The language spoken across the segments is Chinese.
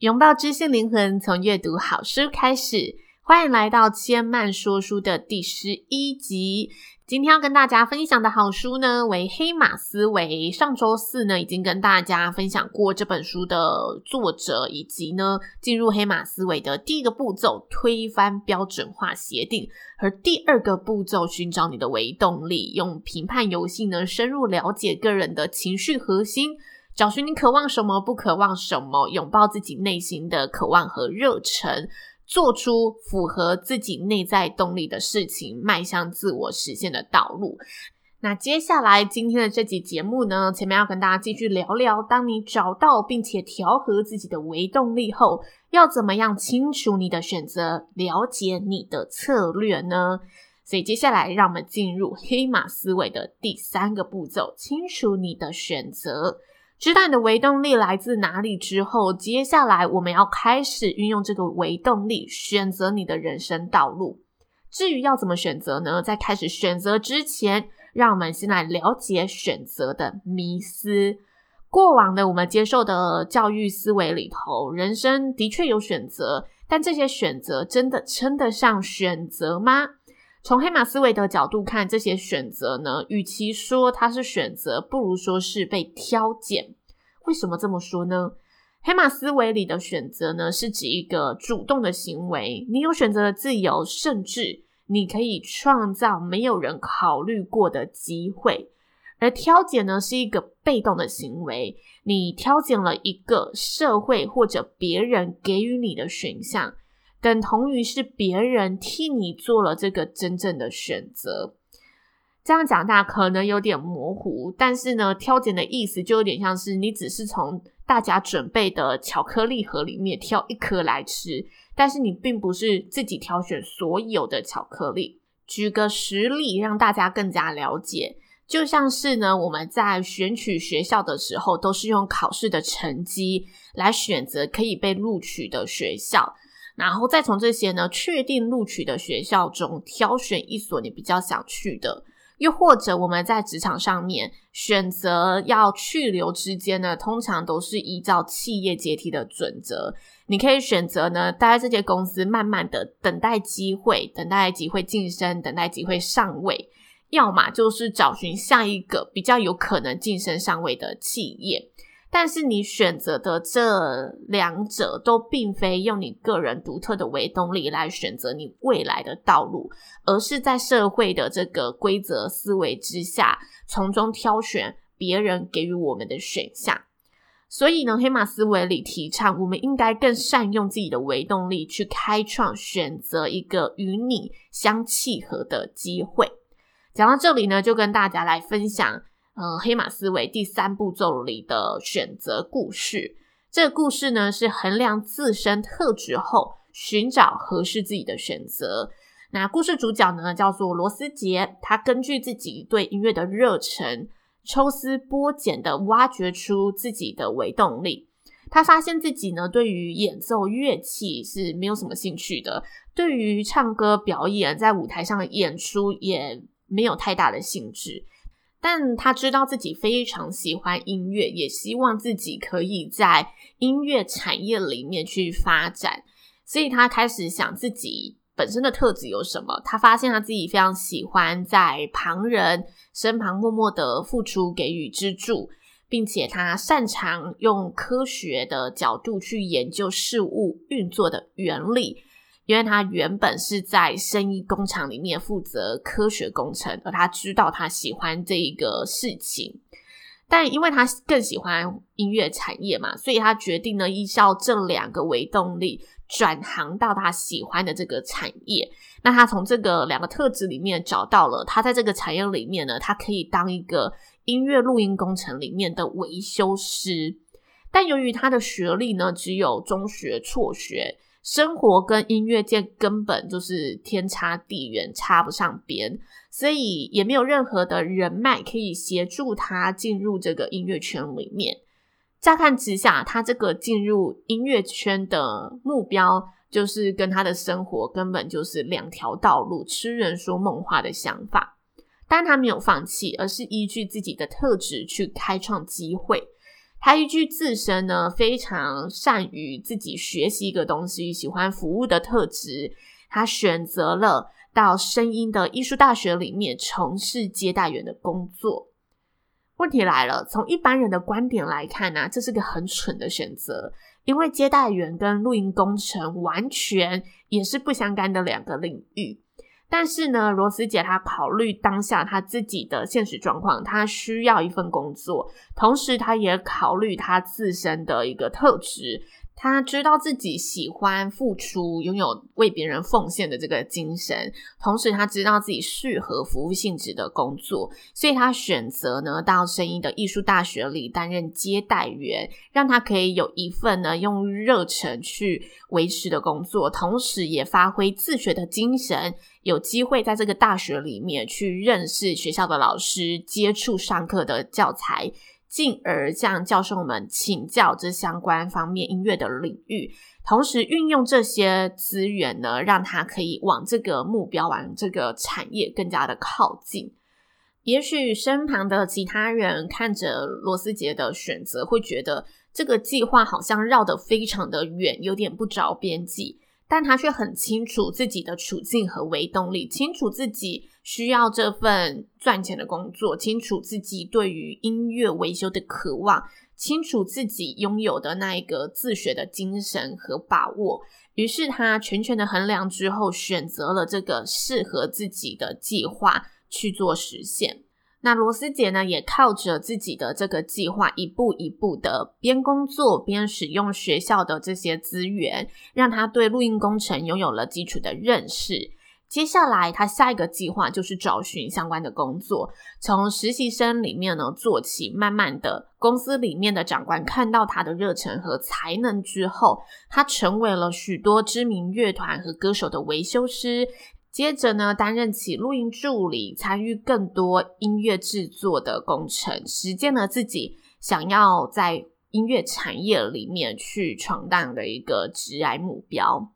拥抱知性灵魂，从阅读好书开始。欢迎来到千嫚说书的第十一集。今天要跟大家分享的好书呢，为《黑马思维》。上周四呢，已经跟大家分享过这本书的作者，以及呢，进入黑马思维的第一个步骤——推翻标准化协定，而第二个步骤——寻找你的微动力，用评判游戏呢，深入了解个人的情绪核心。找寻你渴望什么，不渴望什么，拥抱自己内心的渴望和热忱，做出符合自己内在动力的事情，迈向自我实现的道路。那接下来今天的这集节目呢，前面要跟大家继续聊聊，当你找到并且调和自己的微动力后，要怎么样清楚你的选择，了解你的策略呢？所以接下来让我们进入黑马思维的第三个步骤：清楚你的选择。知道你的微动力来自哪里之后，接下来我们要开始运用这个微动力，选择你的人生道路。至于要怎么选择呢？在开始选择之前，让我们先来了解选择的迷思。过往的我们接受的教育思维里头，人生的确有选择，但这些选择真的称得上选择吗？从黑马思维的角度看，这些选择呢，与其说它是选择，不如说是被挑拣。为什么这么说呢？黑马思维里的选择呢，是指一个主动的行为，你有选择的自由，甚至你可以创造没有人考虑过的机会。而挑拣呢，是一个被动的行为，你挑拣了一个社会或者别人给予你的选项。等同于是别人替你做了这个真正的选择，这样讲大可能有点模糊，但是呢，挑拣的意思就有点像是你只是从大家准备的巧克力盒里面挑一颗来吃，但是你并不是自己挑选所有的巧克力。举个实例让大家更加了解，就像是呢，我们在选取学校的时候，都是用考试的成绩来选择可以被录取的学校。然后再从这些呢，确定录取的学校中挑选一所你比较想去的，又或者我们在职场上面选择要去留之间呢，通常都是依照企业阶梯的准则。你可以选择呢，待在这些公司，慢慢的等待机会，等待机会晋升，等待机会上位；要么就是找寻下一个比较有可能晋升上位的企业。但是你选择的这两者都并非用你个人独特的微动力来选择你未来的道路，而是在社会的这个规则思维之下，从中挑选别人给予我们的选项。所以呢，黑马思维里提倡，我们应该更善用自己的微动力，去开创选择一个与你相契合的机会。讲到这里呢，就跟大家来分享。呃，黑马思维第三步骤里的选择故事，这个故事呢是衡量自身特质后，寻找合适自己的选择。那故事主角呢叫做罗斯杰，他根据自己对音乐的热忱，抽丝剥茧的挖掘出自己的维动力。他发现自己呢对于演奏乐器是没有什么兴趣的，对于唱歌表演，在舞台上演出也没有太大的兴致。但他知道自己非常喜欢音乐，也希望自己可以在音乐产业里面去发展，所以他开始想自己本身的特质有什么。他发现他自己非常喜欢在旁人身旁默默的付出、给予支柱，并且他擅长用科学的角度去研究事物运作的原理。因为他原本是在生医工厂里面负责科学工程，而他知道他喜欢这一个事情，但因为他更喜欢音乐产业嘛，所以他决定呢，依照这两个为动力，转行到他喜欢的这个产业。那他从这个两个特质里面找到了，他在这个产业里面呢，他可以当一个音乐录音工程里面的维修师。但由于他的学历呢，只有中学辍学，生活跟音乐界根本就是天差地远，插不上边，所以也没有任何的人脉可以协助他进入这个音乐圈里面。乍看之下，他这个进入音乐圈的目标，就是跟他的生活根本就是两条道路，痴人说梦话的想法。但他没有放弃，而是依据自己的特质去开创机会。他依据自身呢，非常善于自己学习一个东西，喜欢服务的特质，他选择了到声音的艺术大学里面从事接待员的工作。问题来了，从一般人的观点来看呢、这是个很蠢的选择，因为接待员跟录音工程完全也是不相干的两个领域。但是呢，罗斯姐她考虑当下她自己的现实状况，她需要一份工作，同时她也考虑她自身的一个特质。他知道自己喜欢付出，拥有为别人奉献的这个精神，同时他知道自己适合服务性质的工作，所以他选择呢到声音的艺术大学里担任接待员，让他可以有一份呢用热忱去维持的工作，同时也发挥自学的精神，有机会在这个大学里面去认识学校的老师，接触上课的教材。进而向教授们请教这相关方面音乐的领域，同时运用这些资源呢，让他可以往这个目标、往这个产业更加的靠近。也许身旁的其他人看着罗斯杰的选择，会觉得这个计划好像绕得非常的远，有点不着边际。但他却很清楚自己的处境和为动力，清楚自己需要这份赚钱的工作，清楚自己对于音乐维修的渴望，清楚自己拥有的那一个自学的精神和把握。于是他全权的衡量之后，选择了这个适合自己的计划去做实现。那罗斯姐呢，也靠着自己的这个计划，一步一步的边工作边使用学校的这些资源，让她对录音工程拥有了基础的认识。接下来，他下一个计划就是找寻相关的工作，从实习生里面呢做起，慢慢的，公司里面的长官看到他的热忱和才能之后，他成为了许多知名乐团和歌手的维修师。接着呢，担任起录音助理，参与更多音乐制作的工程，实践了自己想要在音乐产业里面去闯荡的一个职涯目标。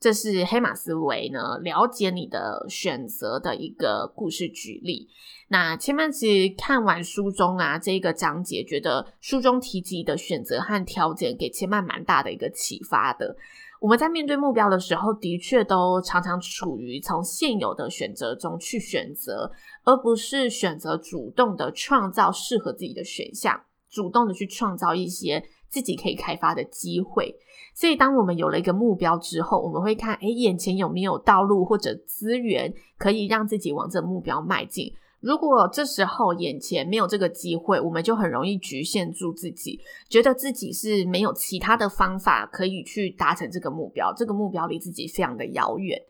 这是黑马思维呢，了解你的选择的一个故事举例。那千曼其实看完书中啊这一个章节，觉得书中提及的选择和条件，给千曼蛮大的一个启发的。我们在面对目标的时候，的确都常常处于从现有的选择中去选择，而不是选择主动的创造适合自己的选项，主动的去创造一些自己可以开发的机会。所以，当我们有了一个目标之后，我们会看，诶，眼前有没有道路或者资源可以让自己往这目标迈进。如果这时候眼前没有这个机会，我们就很容易局限住自己，觉得自己是没有其他的方法可以去达成这个目标，这个目标离自己非常的遥远。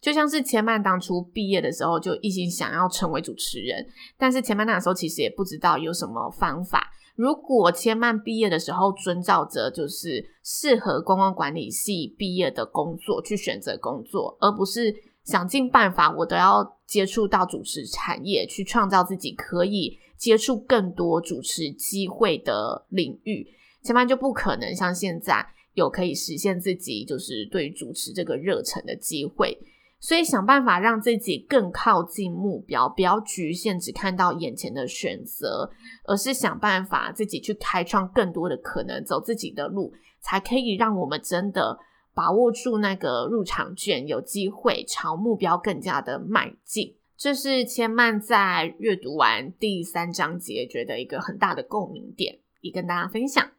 就像是千曼当初毕业的时候就一心想要成为主持人，但是千曼那时候其实也不知道有什么方法。如果千曼毕业的时候遵照着就是适合观光管理系毕业的工作去选择工作，而不是想尽办法我都要。接触到主持产业，去创造自己可以接触更多主持机会的领域，千曼就不可能像现在有可以实现自己就是对主持这个热忱的机会。所以想办法让自己更靠近目标，不要局限只看到眼前的选择，而是想办法自己去开创更多的可能，走自己的路，才可以让我们真的。把握住那个入场券，有机会朝目标更加的迈进。这是千曼在阅读完第三章节觉得一个很大的共鸣点，也跟大家分享。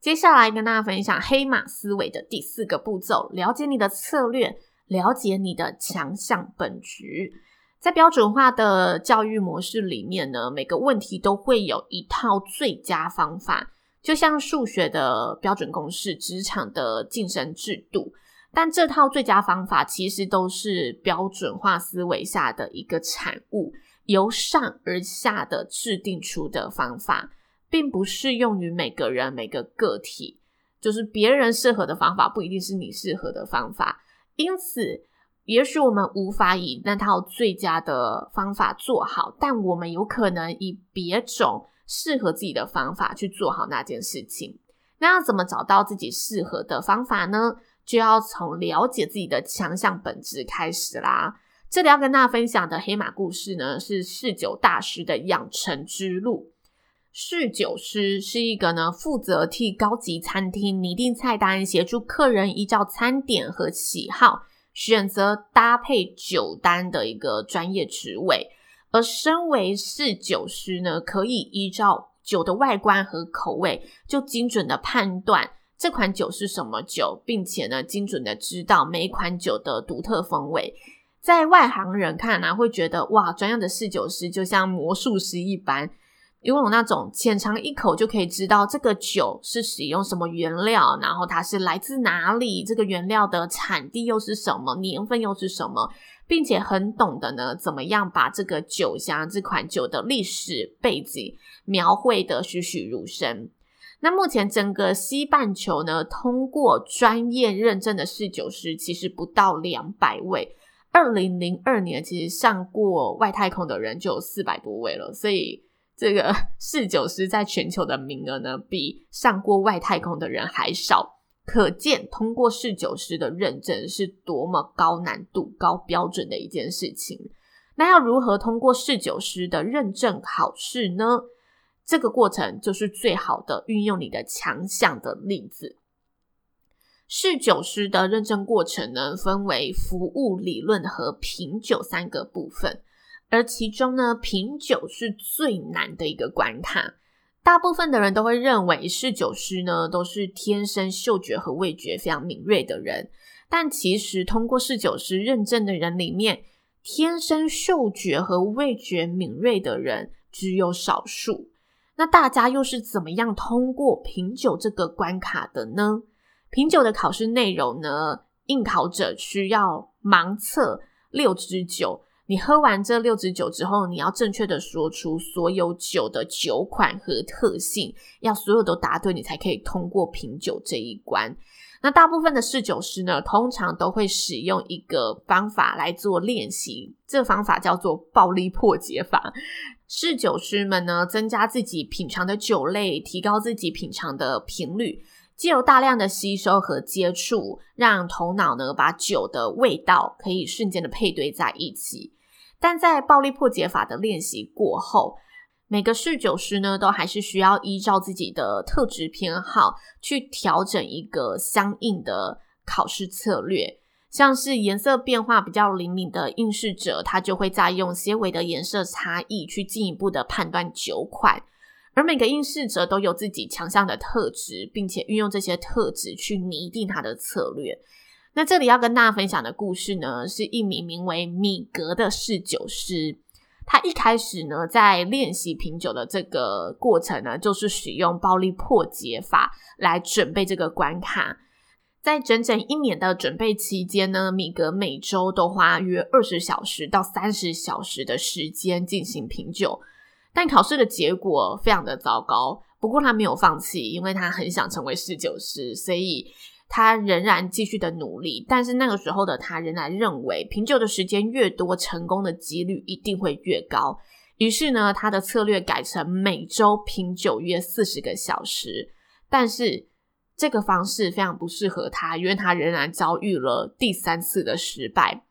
接下来跟大家分享黑马思维的第四个步骤：了解你的策略，了解你的强项本质。在标准化的教育模式里面呢，每个问题都会有一套最佳方法。就像数学的标准公式、职场的晋升制度。但这套最佳方法其实都是标准化思维下的一个产物，由上而下的制定出的方法，并不适用于每个人、每个个体。就是别人适合的方法，不一定是你适合的方法。因此，也许我们无法以那套最佳的方法做好，但我们有可能以别种适合自己的方法去做好那件事情。那要怎么找到自己适合的方法呢？就要从了解自己的强项本质开始啦。这里要跟大家分享的黑马故事呢，是侍酒大师的养成之路。侍酒师是一个呢，负责替高级餐厅拟定菜单，协助客人依照餐点和喜好选择搭配酒单的一个专业职位。而身为侍酒师呢，可以依照酒的外观和口味，就精准的判断这款酒是什么酒，并且呢，精准的知道每一款酒的独特风味。在外行人看来，会觉得哇，专业的侍酒师就像魔术师一般。拥有那种浅尝一口就可以知道这个酒是使用什么原料，然后它是来自哪里，这个原料的产地又是什么，年份又是什么，并且很懂得呢，怎么样把这个酒香这款酒的历史背景描绘得栩栩如生。那目前整个西半球呢，通过专业认证的侍酒师其实不到两百位。二零零二年其实上过外太空的人就有四百多位了，所以。这个 侍酒师在全球的名额呢，比上过外太空的人还少，可见通过侍酒师的认证是多么高难度、高标准的一件事情。那要如何通过侍酒师的认证考试呢？这个过程就是最好的运用你的强项的例子。侍酒师的认证过程呢，分为服务理论和品酒三个部分。而其中呢，品酒是最难的一个关卡。大部分的人都会认为侍酒师呢都是天生嗅觉和味觉非常敏锐的人，但其实通过侍酒师认证的人里面，天生嗅觉和味觉敏锐的人只有少数。那大家又是怎么样通过品酒这个关卡的呢？品酒的考试内容呢，应考者需要盲测六支酒。你喝完这六支酒之后，你要正确的说出所有酒的酒款和特性，要所有都答对，你才可以通过品酒这一关。那大部分的侍酒师呢，通常都会使用一个方法来做练习，这方法叫做暴力破解法。侍酒师们呢，增加自己品尝的酒类，提高自己品尝的频率。借由大量的吸收和接触，让头脑呢把酒的味道可以瞬间的配对在一起。但在暴力破解法的练习过后，每个侍酒师呢都还是需要依照自己的特质偏好去调整一个相应的考试策略。像是颜色变化比较灵敏的应试者，他就会再用些微的颜色差异去进一步的判断酒款。而每个应试者都有自己强项的特质，并且运用这些特质去拟定他的策略。那这里要跟大家分享的故事呢，是一名名为米格的侍酒师。他一开始呢，在练习品酒的这个过程呢，就是使用暴力破解法来准备这个关卡。在整整一年的准备期间呢，米格每周都花约二十小时到三十小时的时间进行品酒。但考试的结果非常的糟糕，不过他没有放弃，因为他很想成为侍酒师，所以他仍然继续的努力。但是那个时候的他仍然认为，品酒的时间越多，成功的几率一定会越高。于是呢，他的策略改成每周品酒约四十个小时。但是这个方式非常不适合他，因为他仍然遭遇了第三次的失败。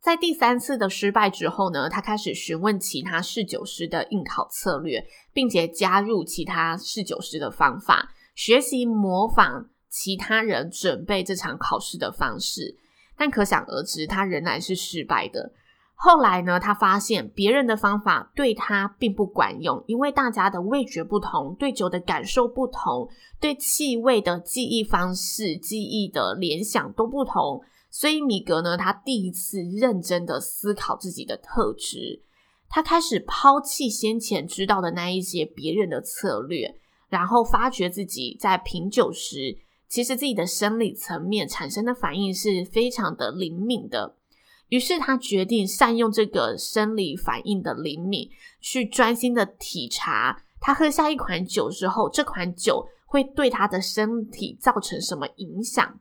在第三次的失败之后呢，他开始询问其他侍酒师的应考策略，并且加入其他侍酒师的方法，学习模仿其他人准备这场考试的方式。但可想而知，他仍然是失败的。后来呢，他发现别人的方法对他并不管用，因为大家的味觉不同，对酒的感受不同，对气味的记忆方式、记忆的联想都不同。所以米格呢，他第一次认真的思考自己的特质，他开始抛弃先前知道的那一些别人的策略，然后发觉自己在品酒时，其实自己的生理层面产生的反应是非常的灵敏的。于是他决定善用这个生理反应的灵敏，去专心的体察他喝下一款酒之后，这款酒会对他的身体造成什么影响。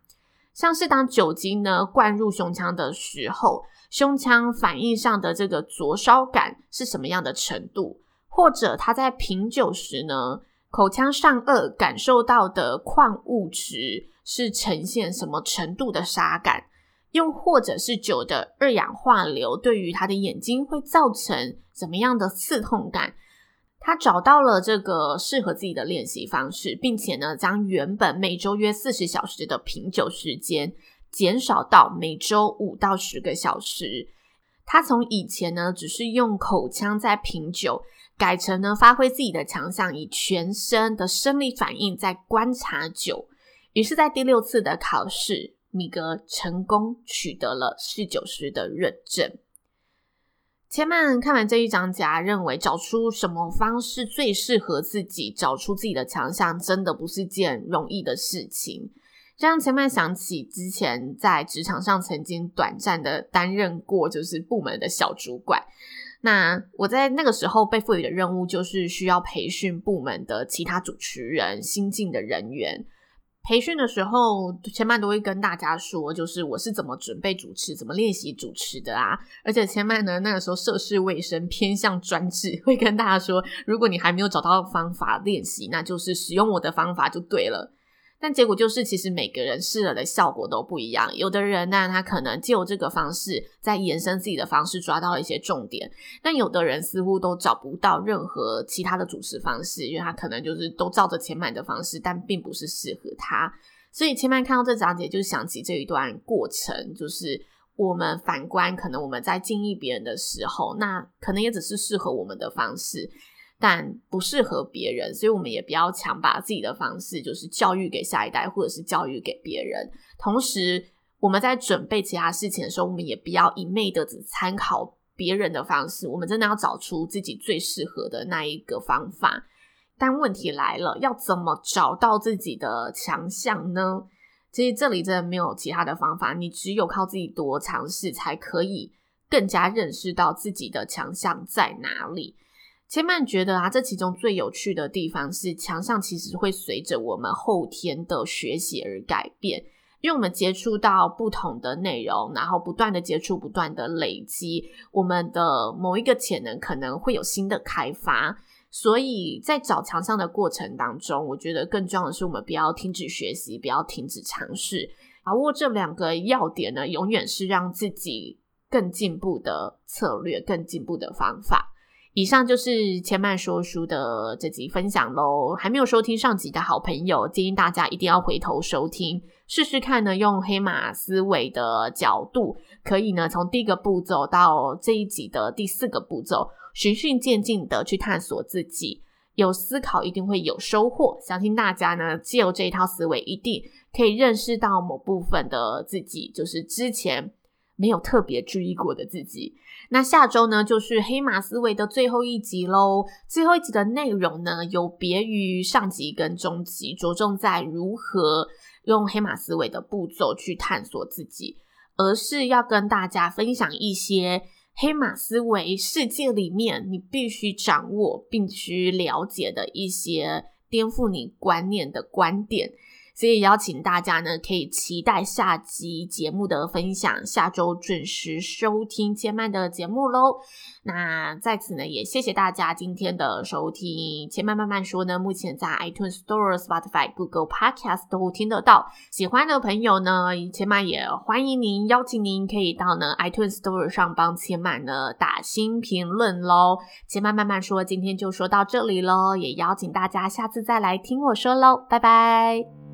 像是当酒精呢灌入胸腔的时候，胸腔反应上的这个灼烧感是什么样的程度？或者他在品酒时呢，口腔上颚感受到的矿物质是呈现什么程度的沙感？又或者是酒的二氧化硫对于他的眼睛会造成怎么样的刺痛感？他找到了这个适合自己的练习方式，并且呢，将原本每周约四十小时的品酒时间减少到每周五到十个小时。他从以前呢，只是用口腔在品酒，改成呢，发挥自己的强项，以全身的生理反应在观察酒。于是，在第六次的考试。米格成功取得了侍酒师的认证。千曼看完这一章节，认为找出什么方式最适合自己，找出自己的强项，真的不是件容易的事情。这让千曼想起之前在职场上曾经短暂的担任过，就是部门的小主管。那我在那个时候被赋予的任务，就是需要培训部门的其他主持人、新进的人员。培训的时候，千曼都会跟大家说，就是我是怎么准备主持、怎么练习主持的啊。而且千曼呢，那个时候涉世未深，偏向专制，会跟大家说，如果你还没有找到方法练习，那就是使用我的方法就对了。但结果就是，其实每个人试了的效果都不一样。有的人呢，他可能就这个方式在延伸自己的方式，抓到了一些重点；但有的人似乎都找不到任何其他的主持方式，因为他可能就是都照着千曼的方式，但并不是适合他。所以前面看到这章节，就想起这一段过程，就是我们反观，可能我们在建议别人的时候，那可能也只是适合我们的方式。但不适合别人，所以我们也不要强把自己的方式，就是教育给下一代，或者是教育给别人。同时，我们在准备其他事情的时候，我们也不要一昧的只参考别人的方式，我们真的要找出自己最适合的那一个方法。但问题来了，要怎么找到自己的强项呢？其实这里真的没有其他的方法，你只有靠自己多尝试，才可以更加认识到自己的强项在哪里。千曼觉得啊，这其中最有趣的地方是，强项其实会随着我们后天的学习而改变，因为我们接触到不同的内容，然后不断的接触，不断的累积，我们的某一个潜能可能会有新的开发。所以在找强项的过程当中，我觉得更重要的是，我们不要停止学习，不要停止尝试，把握这两个要点呢，永远是让自己更进步的策略，更进步的方法。以上就是千曼说书的这集分享喽。还没有收听上集的好朋友，建议大家一定要回头收听，试试看呢。用黑马思维的角度，可以呢从第一个步骤到这一集的第四个步骤，循序渐进的去探索自己。有思考一定会有收获，相信大家呢，借由这一套思维，一定可以认识到某部分的自己，就是之前没有特别注意过的自己。那下周呢，就是黑马思维的最后一集喽。最后一集的内容呢，有别于上集跟中集，着重在如何用黑马思维的步骤去探索自己，而是要跟大家分享一些黑马思维世界里面你必须掌握、必须了解的一些颠覆你观念的观点。所以邀请大家呢，可以期待下集节目的分享，下周准时收听千曼的节目喽。那在此呢，也谢谢大家今天的收听。千曼慢慢说呢，目前在 iTunes Store、Spotify、Google Podcast 都听得到。喜欢的朋友呢，千曼也欢迎您，邀请您可以到呢 iTunes Store 上帮千曼呢打新评论喽。千曼慢慢说，今天就说到这里喽，也邀请大家下次再来听我说喽，拜拜。